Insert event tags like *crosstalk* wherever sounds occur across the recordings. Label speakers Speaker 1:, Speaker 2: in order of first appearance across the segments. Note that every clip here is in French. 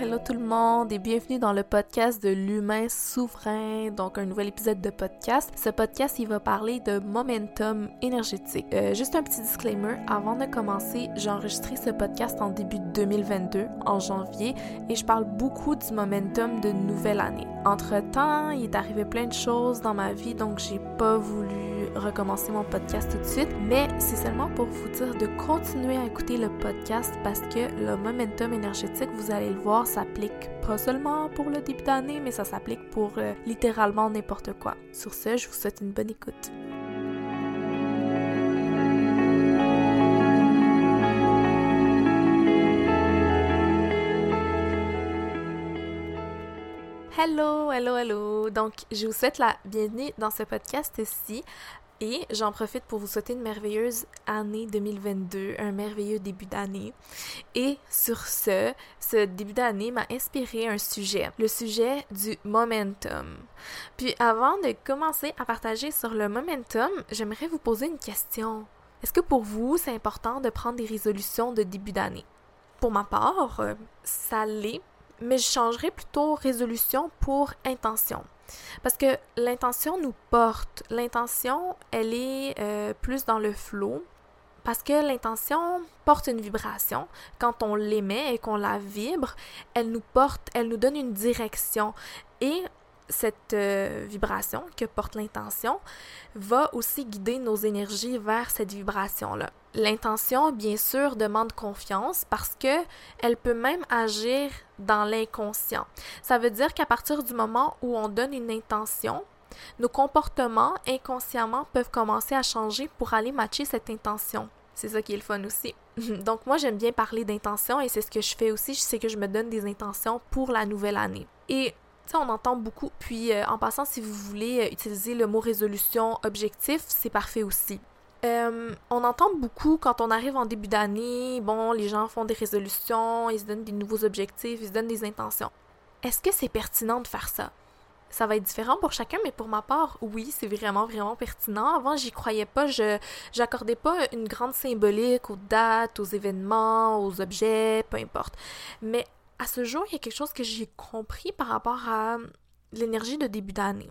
Speaker 1: hello tout le monde et bienvenue dans le podcast de l'humain souverain, donc un nouvel épisode de podcast. Ce podcast, il va parler de momentum énergétique. Euh, juste un petit disclaimer, avant de commencer, j'ai enregistré ce podcast en début de 2022, en janvier, et je parle beaucoup du momentum de nouvelle année. Entre-temps, il est arrivé plein de choses dans ma vie, donc j'ai pas voulu recommencer mon podcast tout de suite, mais c'est seulement pour vous dire de continuer à écouter le podcast parce que le momentum énergétique, vous allez le voir, s'applique pas seulement pour le début d'année, mais ça s'applique pour euh, littéralement n'importe quoi. Sur ce, je vous souhaite une bonne écoute. Hello, hello, hello. Donc, je vous souhaite la bienvenue dans ce podcast-ci. Et j'en profite pour vous souhaiter une merveilleuse année 2022, un merveilleux début d'année. Et sur ce, ce début d'année m'a inspiré un sujet, le sujet du momentum. Puis avant de commencer à partager sur le momentum, j'aimerais vous poser une question. Est-ce que pour vous, c'est important de prendre des résolutions de début d'année? Pour ma part, euh, ça l'est, mais je changerais plutôt résolution pour intention. Parce que l'intention nous porte. L'intention, elle est euh, plus dans le flot. Parce que l'intention porte une vibration. Quand on l'émet et qu'on la vibre, elle nous porte, elle nous donne une direction. Et cette euh, vibration que porte l'intention va aussi guider nos énergies vers cette vibration-là. L'intention, bien sûr, demande confiance parce que elle peut même agir dans l'inconscient. Ça veut dire qu'à partir du moment où on donne une intention, nos comportements inconsciemment peuvent commencer à changer pour aller matcher cette intention. C'est ça qui est le fun aussi. *laughs* Donc moi j'aime bien parler d'intention et c'est ce que je fais aussi, c'est que je me donne des intentions pour la nouvelle année. Et on entend beaucoup. Puis, euh, en passant, si vous voulez euh, utiliser le mot résolution objectif, c'est parfait aussi. Euh, on entend beaucoup quand on arrive en début d'année, bon, les gens font des résolutions, ils se donnent des nouveaux objectifs, ils se donnent des intentions. Est-ce que c'est pertinent de faire ça? Ça va être différent pour chacun, mais pour ma part, oui, c'est vraiment, vraiment pertinent. Avant, j'y croyais pas, je j'accordais pas une grande symbolique aux dates, aux événements, aux objets, peu importe. Mais à ce jour, il y a quelque chose que j'ai compris par rapport à l'énergie de début d'année.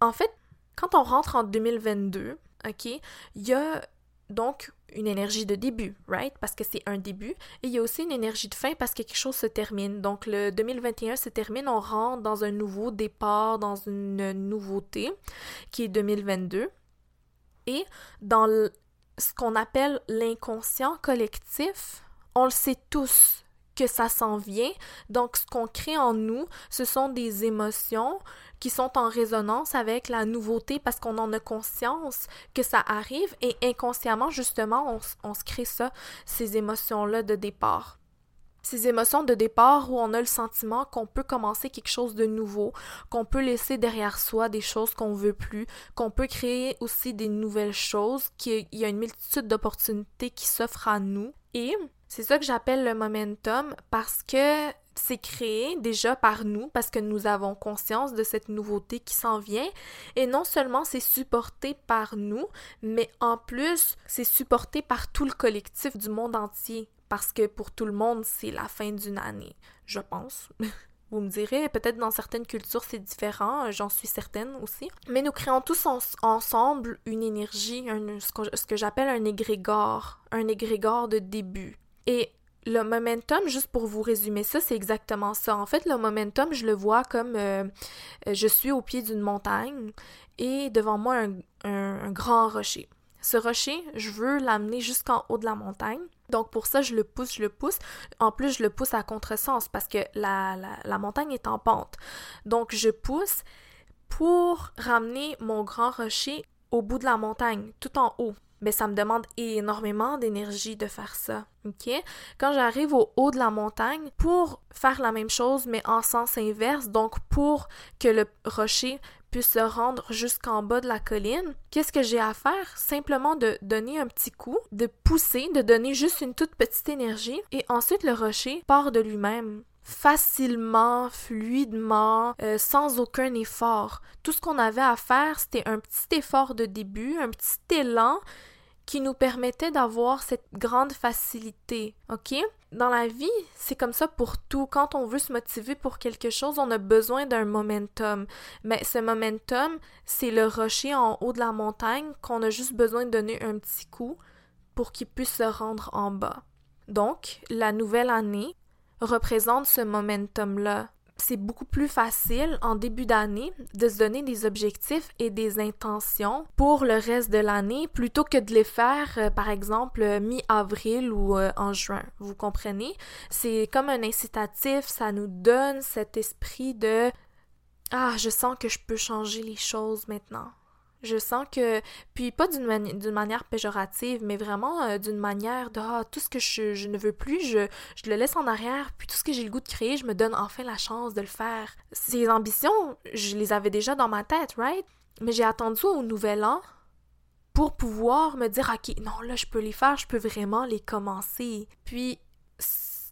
Speaker 1: En fait, quand on rentre en 2022, OK, il y a donc une énergie de début, right? Parce que c'est un début. Et il y a aussi une énergie de fin parce que quelque chose se termine. Donc le 2021 se termine, on rentre dans un nouveau départ, dans une nouveauté qui est 2022. Et dans ce qu'on appelle l'inconscient collectif, on le sait tous que ça s'en vient. Donc, ce qu'on crée en nous, ce sont des émotions qui sont en résonance avec la nouveauté parce qu'on en a conscience que ça arrive et inconsciemment, justement, on, se crée ça, ces émotions-là de départ. Ces émotions de départ où on a le sentiment qu'on peut commencer quelque chose de nouveau, qu'on peut laisser derrière soi des choses qu'on veut plus, qu'on peut créer aussi des nouvelles choses, qu'il y a une multitude d'opportunités qui s'offrent à nous. Et c'est ça que j'appelle le momentum parce que c'est créé déjà par nous parce que nous avons conscience de cette nouveauté qui s'en vient et non seulement c'est supporté par nous, mais en plus c'est supporté par tout le collectif du monde entier parce que pour tout le monde c'est la fin d'une année, je pense. *laughs* Vous me direz, peut-être dans certaines cultures c'est différent, j'en suis certaine aussi. Mais nous créons tous ensemble une énergie, ce que, que j'appelle un égrégore, un égrégore de début. Et le momentum, juste pour vous résumer ça, c'est exactement ça. En fait, le momentum, je le vois comme euh, je suis au pied d'une montagne et devant moi un, grand rocher. Ce rocher, je veux l'amener jusqu'en haut de la montagne. Donc pour ça, je le pousse, je le pousse. En plus, je le pousse à contresens parce que la montagne est en pente. Donc je pousse pour ramener mon grand rocher au bout de la montagne, tout en haut mais ça me demande énormément d'énergie de faire ça. Quand j'arrive au haut de la montagne, pour faire la même chose, mais en sens inverse, donc pour que le rocher puisse se rendre jusqu'en bas de la colline, qu'est-ce que j'ai à faire? Simplement de donner un petit coup, de pousser, de donner juste une toute petite énergie, et ensuite le rocher part de lui-même facilement, fluidement, euh, sans aucun effort. Tout ce qu'on avait à faire, c'était un petit effort de début, un petit élan qui nous permettait d'avoir cette grande facilité, ok? Dans la vie, c'est comme ça pour tout. Quand on veut se motiver pour quelque chose, on a besoin d'un momentum. Mais ce momentum, c'est le rocher en haut de la montagne qu'on a juste besoin de donner un petit coup pour qu'il puisse se rendre en bas. Donc, la nouvelle année représente ce momentum-là c'est beaucoup plus facile en début d'année de se donner des objectifs et des intentions pour le reste de l'année plutôt que de les faire, euh, par exemple, mi-avril ou euh, en juin. Vous comprenez? C'est comme un incitatif, ça nous donne cet esprit de Ah, je sens que je peux changer les choses maintenant. Je sens que, puis pas d'une manière péjorative, mais vraiment euh, d'une manière de ah, tout ce que je, ne veux plus, je, je, le laisse en arrière, puis tout ce que j'ai le goût de créer, je me donne enfin la chance de le faire. Ces ambitions, je les avais déjà dans ma tête, right? Mais j'ai attendu au nouvel an pour pouvoir me dire, ok, non, là, je peux les faire, je peux vraiment les commencer. Puis,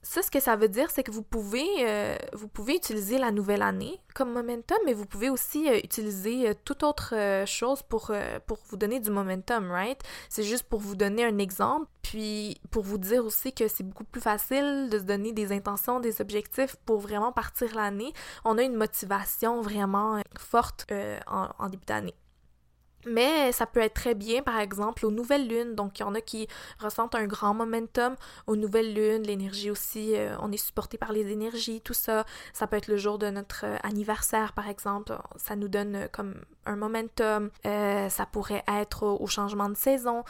Speaker 1: ça, ce que ça veut dire, c'est que vous pouvez, euh, vous pouvez utiliser la nouvelle année comme momentum, mais vous pouvez aussi euh, utiliser euh, toute autre chose pour, pour vous donner du momentum, right? C'est juste pour vous donner un exemple, puis pour vous dire aussi que c'est beaucoup plus facile de se donner des intentions, des objectifs pour vraiment partir l'année. On a une motivation vraiment forte en début d'année. Mais ça peut être très bien, par exemple, aux nouvelles lunes. Donc, il y en a qui ressentent un grand momentum aux nouvelles lunes. L'énergie aussi, euh, on est supporté par les énergies, tout ça. Ça peut être le jour de notre euh, anniversaire, par exemple. Ça nous donne euh, comme un momentum. ça pourrait être au changement de saison.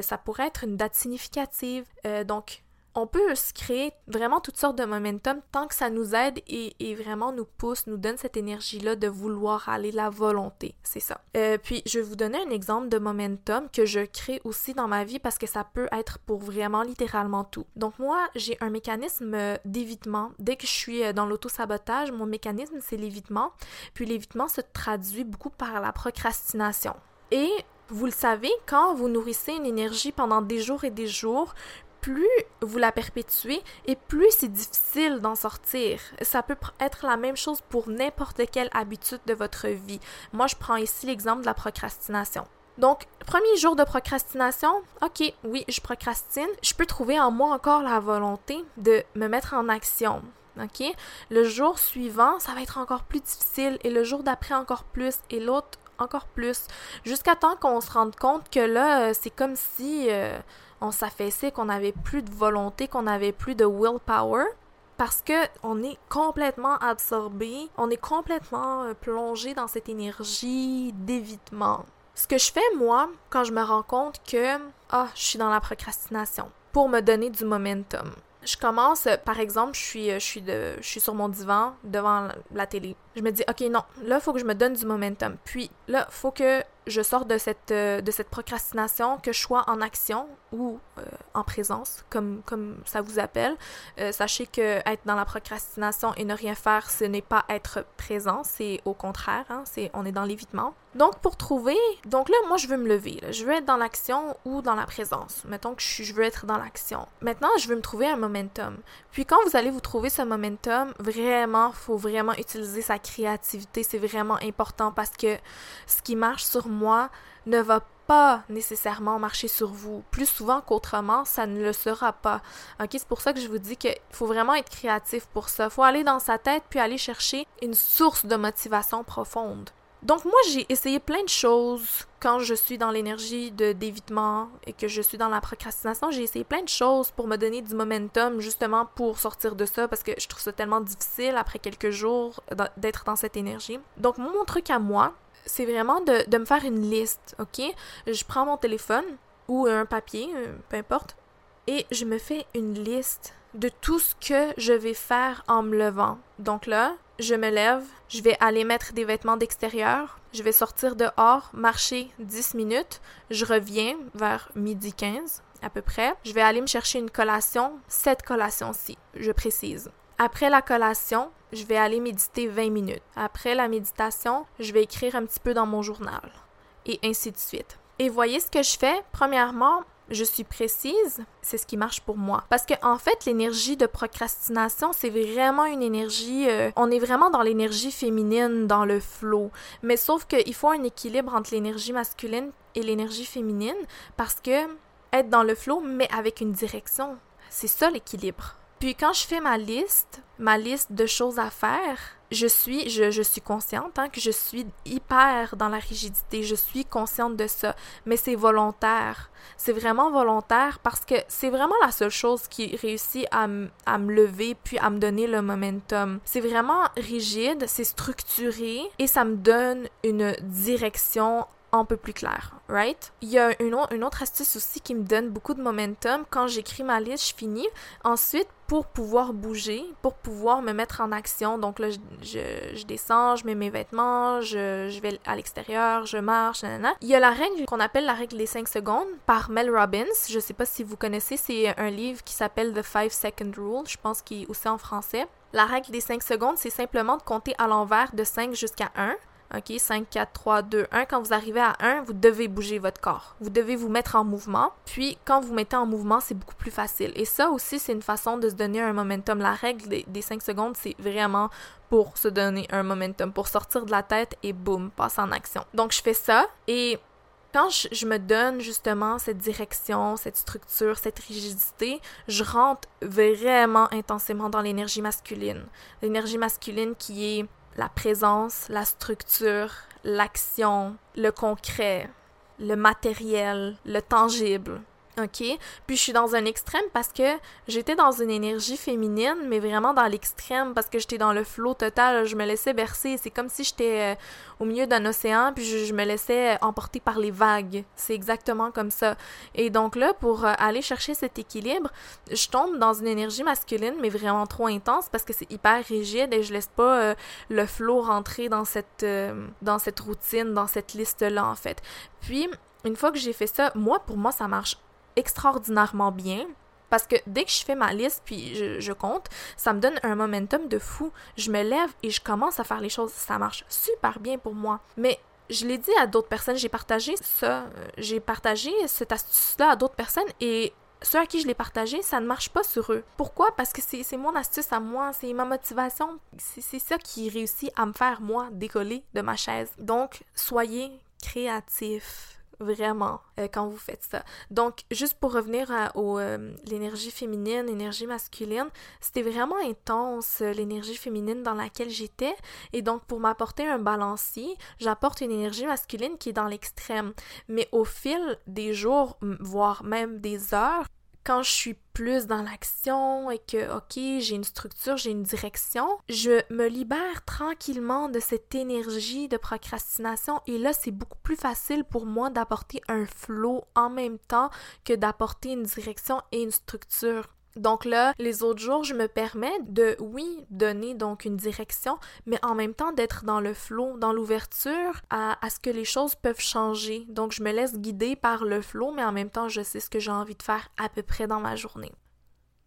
Speaker 1: ça pourrait être une date significative. donc, on peut créer vraiment toutes sortes de momentum tant que ça nous aide et, vraiment nous pousse, nous donne cette énergie-là de vouloir aller, la volonté, c'est ça. Euh, puis je vais vous donner un exemple de momentum que je crée aussi dans ma vie parce que ça peut être pour vraiment littéralement tout. Donc moi, j'ai un mécanisme d'évitement. Dès que je suis euh, dans l'auto-sabotage, mon mécanisme c'est l'évitement. Puis l'évitement se traduit beaucoup par la procrastination. Et vous le savez, quand vous nourrissez une énergie pendant des jours et des jours, plus vous la perpétuez et plus c'est difficile d'en sortir. Ça peut être la même chose pour n'importe quelle habitude de votre vie. Moi, je prends ici l'exemple de la procrastination. Donc, premier jour de procrastination, ok, oui, je procrastine. Je peux trouver en moi encore la volonté de me mettre en action. OK? Le jour suivant, ça va être encore plus difficile et le jour d'après encore plus et l'autre encore plus. Jusqu'à temps qu'on se rende compte que là, euh, c'est comme si euh, on s'affaissait, qu'on n'avait plus de volonté, qu'on n'avait plus de willpower parce que on est complètement absorbé, on est complètement euh, plongé dans cette énergie d'évitement. Ce que je fais moi quand je me rends compte que ah, je suis dans la procrastination pour me donner du momentum. Je commence, par exemple, je suis, je suis, de, je suis sur mon divan devant la télé. Je me dis, OK, non, là, il faut que je me donne du momentum. Puis là, il faut que je sorte de cette, euh, de cette procrastination, que je sois en action ou euh, en présence, comme, comme ça vous appelle. Euh, sachez que être dans la procrastination et ne rien faire, ce n'est pas être présent, c'est au contraire, hein, c'est on est dans l'évitement. Donc pour trouver, donc là moi je veux me lever, je veux être dans l'action ou dans la présence. Mettons que je, je veux être dans l'action. Maintenant je veux me trouver un momentum. Puis quand vous allez vous trouver ce momentum, vraiment faut vraiment utiliser sa créativité, c'est vraiment important parce que ce qui marche sur moi ne va pas nécessairement marcher sur vous. Plus souvent qu'autrement, ça ne le sera pas. Ok, c'est pour ça que je vous dis qu'il faut vraiment être créatif pour ça. Faut aller dans sa tête puis aller chercher une source de motivation profonde. Donc moi, j'ai essayé plein de choses quand je suis dans l'énergie de d'évitement et que je suis dans la procrastination. J'ai essayé plein de choses pour me donner du momentum justement pour sortir de ça parce que je trouve ça tellement difficile après quelques jours d'être dans cette énergie. Donc mon truc à moi, c'est vraiment de, de, me faire une liste, ok? Je prends mon téléphone ou un papier, euh, peu importe, et je me fais une liste de tout ce que je vais faire en me levant. Donc là, je me lève, je vais aller mettre des vêtements d'extérieur, je vais sortir dehors, marcher 10 minutes, je reviens vers midi 15 à peu près. Je vais aller me chercher une collation, cette collation-ci, je précise. Après la collation, je vais aller méditer 20 minutes. Après la méditation, je vais écrire un petit peu dans mon journal. Et ainsi de suite. Et voyez ce que je fais? Premièrement, je suis précise, c'est ce qui marche pour moi. Parce que en fait, l'énergie de procrastination, c'est vraiment une énergie. Euh, on est vraiment dans l'énergie féminine, dans le flow. Mais sauf qu'il faut un équilibre entre l'énergie masculine et l'énergie féminine, parce que être dans le flow, mais avec une direction. C'est ça l'équilibre. Puis quand je fais ma liste, ma liste de choses à faire, je suis, je, je suis consciente hein, que je suis hyper dans la rigidité. Je suis consciente de ça, mais c'est volontaire. C'est vraiment volontaire parce que c'est vraiment la seule chose qui réussit à, à me lever puis à me donner le momentum. C'est vraiment rigide, c'est structuré et ça me donne une direction un peu plus clair, right? Il y a une, autre astuce aussi qui me donne beaucoup de momentum. Quand j'écris ma liste, je finis. Ensuite, pour pouvoir bouger, pour pouvoir me mettre en action, donc là, je, descends, je mets mes vêtements, je, je vais à l'extérieur, je marche, nanana. Il y a la règle qu'on appelle la règle des 5 secondes par Mel Robbins. Je sais pas si vous connaissez, c'est un livre qui s'appelle The 5 Second Rule, je pense qu'il est aussi en français. La règle des 5 secondes, c'est simplement de compter à l'envers de 5 jusqu'à 1. OK, 5, 4, 3, 2, 1. Quand vous arrivez à 1, vous devez bouger votre corps. Vous devez vous mettre en mouvement. Puis, quand vous mettez en mouvement, c'est beaucoup plus facile. Et ça aussi, c'est une façon de se donner un momentum. La règle des, 5 secondes, c'est vraiment pour se donner un momentum, pour sortir de la tête et boum, passer en action. Donc, je fais ça et quand je, me donne justement cette direction, cette structure, cette rigidité, je rentre vraiment intensément dans l'énergie masculine. L'énergie masculine qui est la présence, la structure, l'action, le concret, le matériel, le tangible. OK? Puis je suis dans un extrême parce que j'étais dans une énergie féminine, mais vraiment dans l'extrême parce que j'étais dans le flot total. Je me laissais bercer. C'est comme si j'étais euh, au milieu d'un océan, puis je, me laissais emporter par les vagues. C'est exactement comme ça. Et donc là, pour euh, aller chercher cet équilibre, je tombe dans une énergie masculine, mais vraiment trop intense parce que c'est hyper rigide et je laisse pas euh, le flot rentrer dans cette, dans cette routine, dans cette liste-là, en fait. Puis, une fois que j'ai fait ça, moi, pour moi, ça marche extraordinairement bien. Parce que dès que je fais ma liste puis je, compte, ça me donne un momentum de fou. Je me lève et je commence à faire les choses. Ça marche super bien pour moi. Mais je l'ai dit à d'autres personnes, j'ai partagé ça, euh, j'ai partagé cette astuce-là à d'autres personnes et ceux à qui je l'ai partagé, ça ne marche pas sur eux. Pourquoi? Parce que c'est mon astuce à moi, c'est ma motivation, c'est ça qui réussit à me faire, moi, décoller de ma chaise. Donc, soyez créatifs vraiment euh, quand vous faites ça. Donc, juste pour revenir à euh, l'énergie féminine, l'énergie masculine, c'était vraiment intense euh, l'énergie féminine dans laquelle j'étais. Et donc, pour m'apporter un balancier, j'apporte une énergie masculine qui est dans l'extrême. Mais au fil des jours, voire même des heures, quand je suis plus dans l'action et que, ok, j'ai une structure, j'ai une direction, je me libère tranquillement de cette énergie de procrastination et là, c'est beaucoup plus facile pour moi d'apporter un flow en même temps que d'apporter une direction et une structure. Donc là, les autres jours, je me permets de, oui, donner donc une direction, mais en même temps d'être dans le flot, dans l'ouverture à, ce que les choses peuvent changer. Donc je me laisse guider par le flot, mais en même temps, je sais ce que j'ai envie de faire à peu près dans ma journée.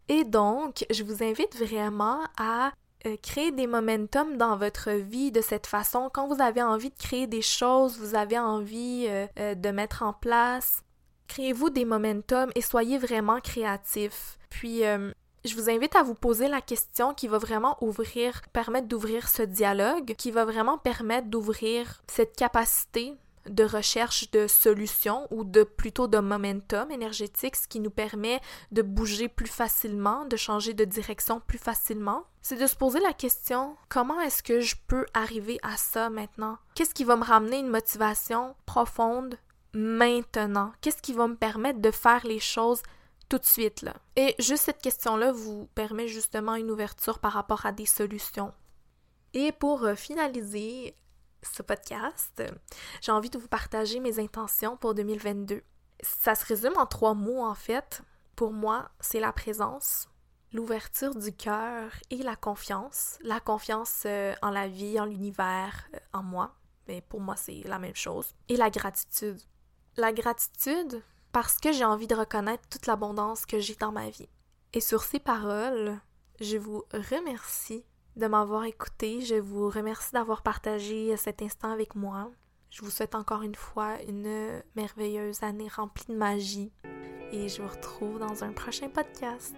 Speaker 1: Et donc, je vous invite vraiment à euh, créer des momentum dans votre vie de cette façon. Quand vous avez envie de créer des choses, vous avez envie euh, euh, de mettre en place, créez-vous des momentum et soyez vraiment créatifs. Puis, euh, je vous invite à vous poser la question qui va vraiment ouvrir, permettre d'ouvrir ce dialogue, qui va vraiment permettre d'ouvrir cette capacité de recherche de solutions ou de plutôt de momentum énergétique, ce qui nous permet de bouger plus facilement, de changer de direction plus facilement. C'est de se poser la question comment est-ce que je peux arriver à ça maintenant? Qu'est-ce qui va me ramener une motivation profonde maintenant? Qu'est-ce qui va me permettre de faire les choses tout de suite là. Et juste cette question-là vous permet justement une ouverture par rapport à des solutions. Et pour euh, finaliser ce podcast, j'ai envie de vous partager mes intentions pour 2022. Ça se résume en trois mots en fait. Pour moi, c'est la présence, l'ouverture du cœur et la confiance. La confiance euh, en la vie, en l'univers, euh, en moi. Mais pour moi, c'est la même chose. Et la gratitude. La gratitude, parce que j'ai envie de reconnaître toute l'abondance que j'ai dans ma vie. Et sur ces paroles, je vous remercie de m'avoir écouté, je vous remercie d'avoir partagé cet instant avec moi. Je vous souhaite encore une fois une merveilleuse année remplie de magie et je vous retrouve dans un prochain podcast.